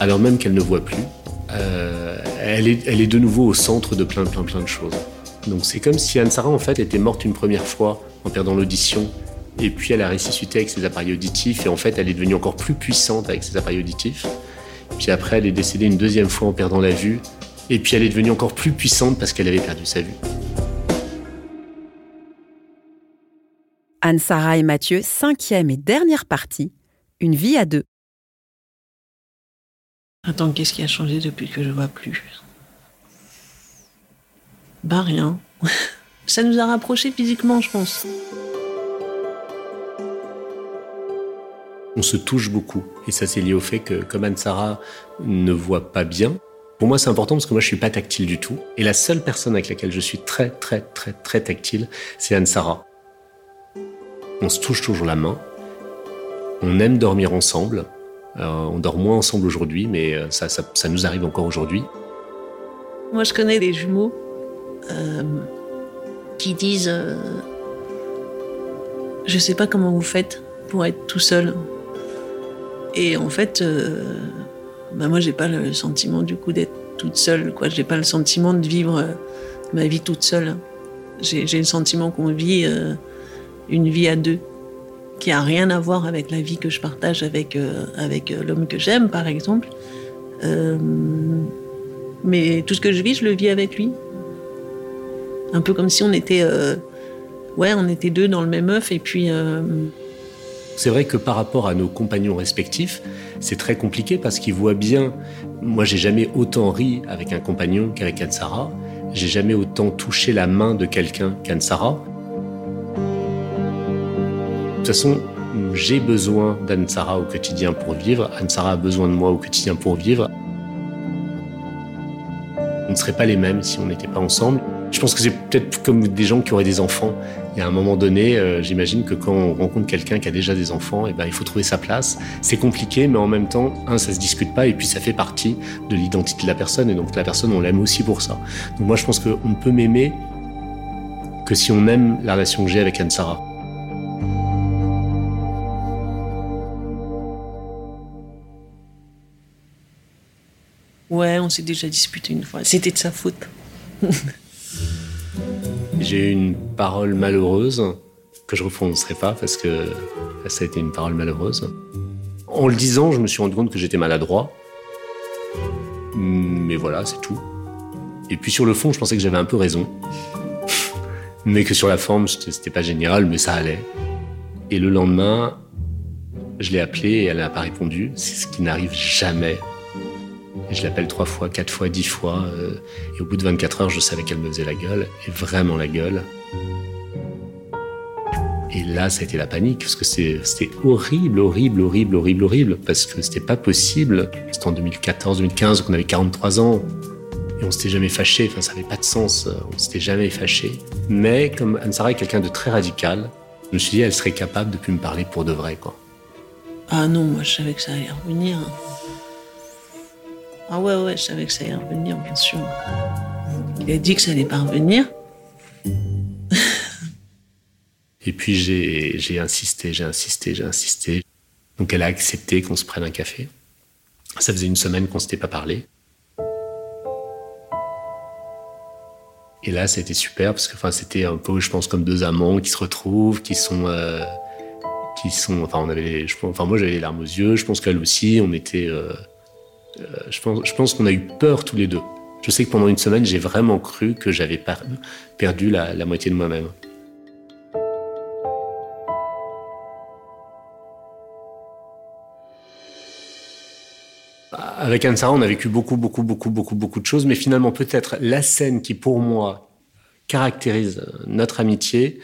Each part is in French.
alors même qu'elle ne voit plus. Euh, elle, est, de nouveau au centre de plein, plein, plein de choses. Donc c'est comme si Anne-Sara, en fait, était morte une première fois en perdant l'audition. Et puis elle a ressuscité avec ses appareils auditifs. Et en fait, elle est devenue encore plus puissante avec ses appareils auditifs. Puis après, elle est décédée une deuxième fois en perdant la vue. Et puis elle est devenue encore plus puissante parce qu'elle avait perdu sa vue. Anne-Sara et Mathieu, cinquième et dernière partie, une vie à deux. Attends, qu'est-ce qui a changé depuis que je vois plus? Bah rien. Ça nous a rapprochés physiquement, je pense. On se touche beaucoup. Et ça, c'est lié au fait que, comme Anne-Sara ne voit pas bien, pour moi, c'est important parce que moi, je suis pas tactile du tout. Et la seule personne avec laquelle je suis très, très, très, très tactile, c'est Anne-Sara. On se touche toujours la main. On aime dormir ensemble. Euh, on dort moins ensemble aujourd'hui, mais euh, ça, nous arrive encore aujourd'hui. Moi, je connais des jumeaux euh, qui disent Je sais pas comment vous faites pour être tout seul. Et en fait, bah moi, j'ai pas le sentiment du coup d'être toute seule. Quoi, j'ai pas le sentiment de vivre ma vie toute seule. J'ai le sentiment qu'on vit une vie à deux qui a rien à voir avec la vie que je partage avec, euh, avec euh, l'homme que j'aime, par exemple. Euh, mais tout ce que je vis, je le vis avec lui. Un peu comme si on était, ouais, on était deux dans le même œuf et puis. C'est vrai que par rapport à nos compagnons respectifs, c'est très compliqué parce qu'ils voient bien. Moi, j'ai jamais autant ri avec un compagnon qu'avec Anne-Sara. J'ai jamais autant touché la main de quelqu'un qu'Anne-Sara. De toute façon, j'ai besoin d'Anne-Sara au quotidien pour vivre. Anne-Sara a besoin de moi au quotidien pour vivre. On ne serait pas les mêmes si on n'était pas ensemble. Je pense que c'est peut-être comme des gens qui auraient des enfants. Y a un moment donné, euh, j'imagine que quand on rencontre quelqu'un qui a déjà des enfants, et eh ben, il faut trouver sa place. C'est compliqué, mais en même temps, un, ça se discute pas, et puis ça fait partie de l'identité de la personne, et donc la personne, on l'aime aussi pour ça. Donc moi, je pense qu'on ne peut m'aimer que si on aime la relation que j'ai avec Anne-Sara. Ouais, on s'est déjà disputé une fois. C'était de sa faute. J'ai eu une parole malheureuse que je ne reprononcerai pas parce que ça a été une parole malheureuse. En le disant, je me suis rendu compte que j'étais maladroit. Mais voilà, c'est tout. Et puis sur le fond, je pensais que j'avais un peu raison. mais que sur la forme, c'était pas génial, mais ça allait. Et le lendemain, je l'ai appelée et elle n'a pas répondu. C'est ce qui n'arrive jamais je l'appelle trois fois, quatre fois, dix fois. Euh, et au bout de 24 heures, je savais qu'elle me faisait la gueule, et vraiment la gueule. Et là, ça a été la panique, parce que c'était horrible, horrible, horrible, horrible, horrible, parce que c'était pas possible. C'était en 2014, 2015, qu'on avait 43 ans, et on s'était jamais fâché, enfin, ça n'avait pas de sens, on s'était jamais fâché. Mais comme Anne-Sara est quelqu'un de très radical, je me suis dit, elle serait capable de plus me parler pour de vrai, quoi. Ah non, moi je savais que ça allait revenir. Ah ouais, ouais, je savais que ça allait revenir, bien sûr. Il a dit que ça allait pas revenir. Et puis j'ai insisté, j'ai insisté, j'ai insisté. Donc elle a accepté qu'on se prenne un café. Ça faisait une semaine qu'on s'était pas parlé. Et là, c'était super parce que enfin, c'était un peu, je pense, comme deux amants qui se retrouvent, qui sont, euh, qui sont. Enfin, on avait, je, enfin, moi j'avais les larmes aux yeux. Je pense qu'elle aussi. On était, euh, je pense, je pense qu'on a eu peur tous les deux. Je sais que pendant une semaine, j'ai vraiment cru que j'avais perdu la, la moitié de moi-même. Avec Anne-Sara, on a vécu beaucoup, beaucoup, beaucoup, beaucoup, beaucoup de choses, mais finalement, peut-être la scène qui, pour moi, caractérise notre amitié,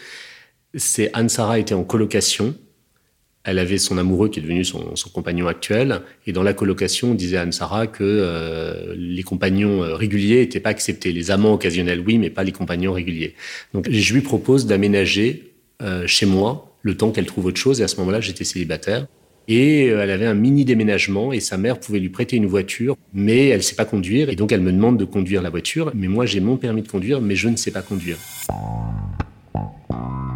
c'est Anne-Sara était en colocation elle avait son amoureux qui est devenu son, compagnon actuel. Et dans la colocation, on disait à Anne-Sara que euh, les compagnons euh, réguliers n'étaient pas acceptés. Les amants occasionnels, oui, mais pas les compagnons réguliers. Donc je lui propose d'aménager euh, chez moi le temps qu'elle trouve autre chose. Et à ce moment-là, j'étais célibataire. Et elle avait un mini déménagement et sa mère pouvait lui prêter une voiture, mais elle ne sait pas conduire. Et donc elle me demande de conduire la voiture. Mais moi, j'ai mon permis de conduire, mais je ne sais pas conduire.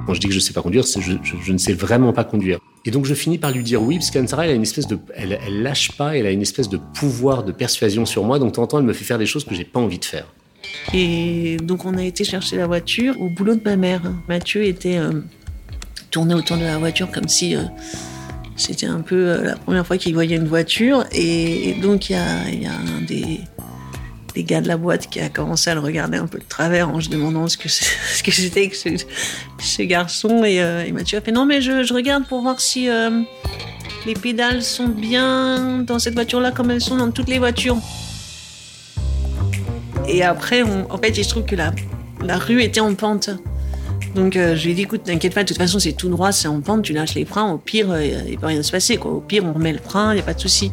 Quand je dis que je ne sais pas conduire, c'est je, je ne sais vraiment pas conduire. Et donc je finis par lui dire oui, parce qu'Ansara, elle une espèce de, elle, lâche pas, elle a une espèce de pouvoir de persuasion sur moi. Donc de temps en temps, elle me fait faire des choses que j'ai pas envie de faire. Et donc on a été chercher la voiture au boulot de ma mère. Mathieu était euh, tourné autour de la voiture comme si euh, c'était un peu euh, la première fois qu'il voyait une voiture. Et, donc il y a, y a un des, des, gars de la boîte qui a commencé à le regarder un peu de travers en se demandant ce que c'était que, ce, ce, garçon. Et, et, Mathieu a fait non mais je, regarde pour voir si les pédales sont bien dans cette voiture-là comme elles sont dans toutes les voitures. Et après, en fait, il se trouve que la, la rue était en pente. Donc euh, je lui ai dit, écoute, t'inquiète pas, de toute façon, c'est tout droit, c'est en pente, tu lâches les freins, au pire, euh, il peut rien se passer. Quoi. Au pire, on remet le frein, il n'y a pas de souci.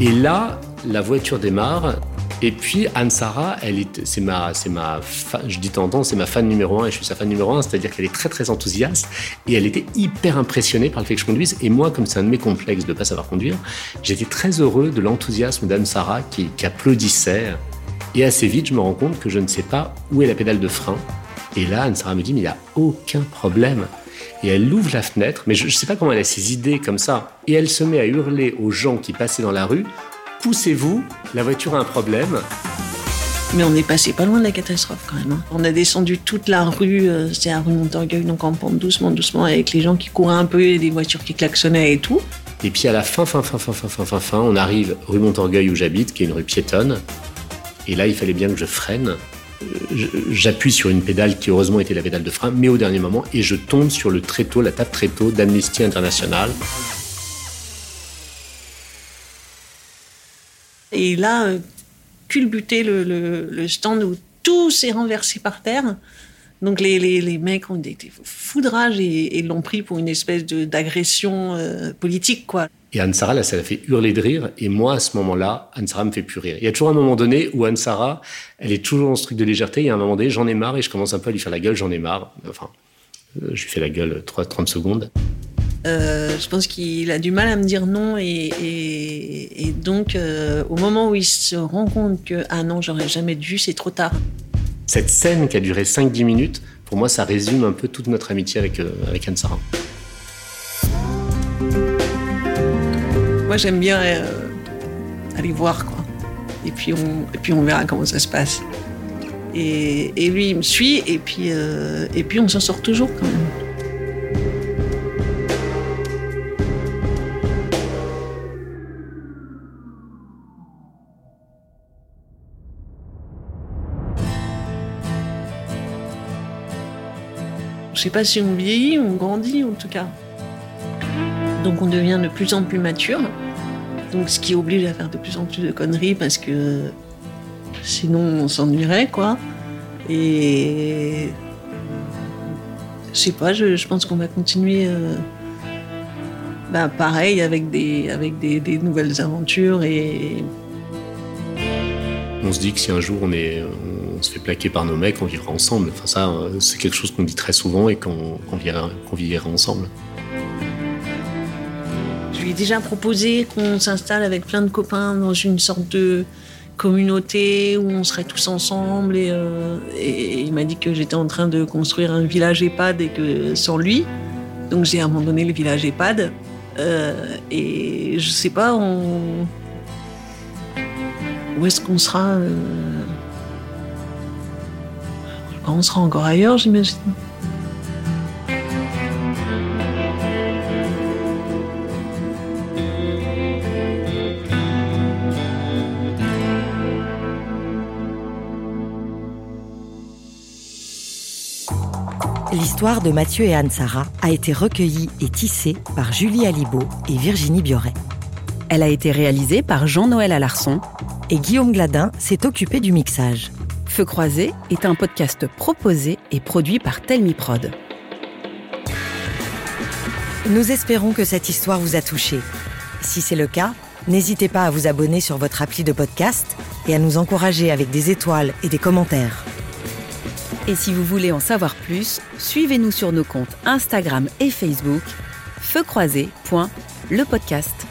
Et là, la voiture démarre. Et puis Anne-Sara, elle est, c'est ma, c'est ma, je dis temps c'est ma fan numéro un et je suis sa fan numéro un, c'est-à-dire qu'elle est très très enthousiaste et elle était hyper impressionnée par le fait que je conduise. Et moi, comme c'est un de mes complexes de pas savoir conduire, j'étais très heureux de l'enthousiasme d'Anne-Sara qui, applaudissait. Et assez vite, je me rends compte que je ne sais pas où est la pédale de frein. Et là, Anne-Sara me dit, mais il n'y a aucun problème. Et elle ouvre la fenêtre, mais je ne sais pas comment elle a ces idées comme ça. Et elle se met à hurler aux gens qui passaient dans la rue poussez-vous, la voiture a un problème. Mais on est passé pas loin de la catastrophe quand même. Hein. On a descendu toute la rue, euh, c'était à rue Montorgueil, donc en pente doucement, doucement, avec les gens qui couraient un peu et des voitures qui klaxonnaient et tout. Et puis à la fin, fin, fin, fin, fin, fin, fin, fin, on arrive rue Montorgueil où j'habite, qui est une rue piétonne. Et là, il fallait bien que je freine. J'appuie sur une pédale qui heureusement était la pédale de frein, mais au dernier moment, et je tombe sur le tréteau, la table tréteau d'Amnesty International. Et là, euh, culbuté le, stand où tout s'est renversé par terre. Donc les, les, les, mecs ont été foudrage et, l'ont pris pour une espèce d'agression euh, politique, quoi. Et Anne-Sara, là, ça l'a fait hurler de rire. Et moi, à ce moment-là, Anne-Sara me fait plus rire. Il y a toujours un moment donné où Anne-Sara, elle est toujours dans ce truc de légèreté. Il y a un moment donné, j'en ai marre et je commence un peu à lui faire la gueule, j'en ai marre. Enfin, euh, je lui fais la gueule 3, 30 secondes. Euh, je pense qu'il a du mal à me dire non et, et, donc euh, au moment où il se rend compte que ah non j'aurais jamais dû c'est trop tard. Cette scène qui a duré 5-10 minutes, pour moi ça résume un peu toute notre amitié avec, euh, avec Anne-Sara. Moi j'aime bien aller voir quoi. Et puis, on, et puis on verra comment ça se passe. Et, et lui il me suit et puis, et puis on s'en sort toujours quand même. Je sais pas si on vieillit, on grandit en tout cas. Donc on devient de plus en plus mature. Donc ce qui oblige à faire de plus en plus de conneries parce que sinon on s'ennuierait quoi. Et je sais pas, je, pense qu'on va continuer euh, bah, pareil avec des, nouvelles aventures on se dit que si un jour on, est, on se fait plaquer par nos mecs, on vivra ensemble. Enfin, ça, c'est quelque chose qu'on dit très souvent et qu'on vivra, ensemble. Je lui ai déjà proposé qu'on s'installe avec plein de copains dans une sorte de communauté où on serait tous ensemble. Et, euh, il m'a dit que j'étais en train de construire un village EHPAD et que sans lui. Donc j'ai abandonné le village EHPAD. Euh, et je sais pas, où est-ce qu'on sera euh, On sera encore ailleurs, j'imagine. L'histoire de Mathieu et Anne-Sara a été recueillie et tissée par Julie Alibaud et Virginie Bioret. Elle a été réalisée par Jean-Noël Alarçon et Guillaume Gladin s'est occupé du mixage. Feu croisé est un podcast proposé et produit par Telmi Prod. Nous espérons que cette histoire vous a touché. Si c'est le cas, n'hésitez pas à vous abonner sur votre appli de podcast et à nous encourager avec des étoiles et des commentaires. Et si vous voulez en savoir plus, suivez-nous sur nos comptes Instagram et Facebook, feu le podcast.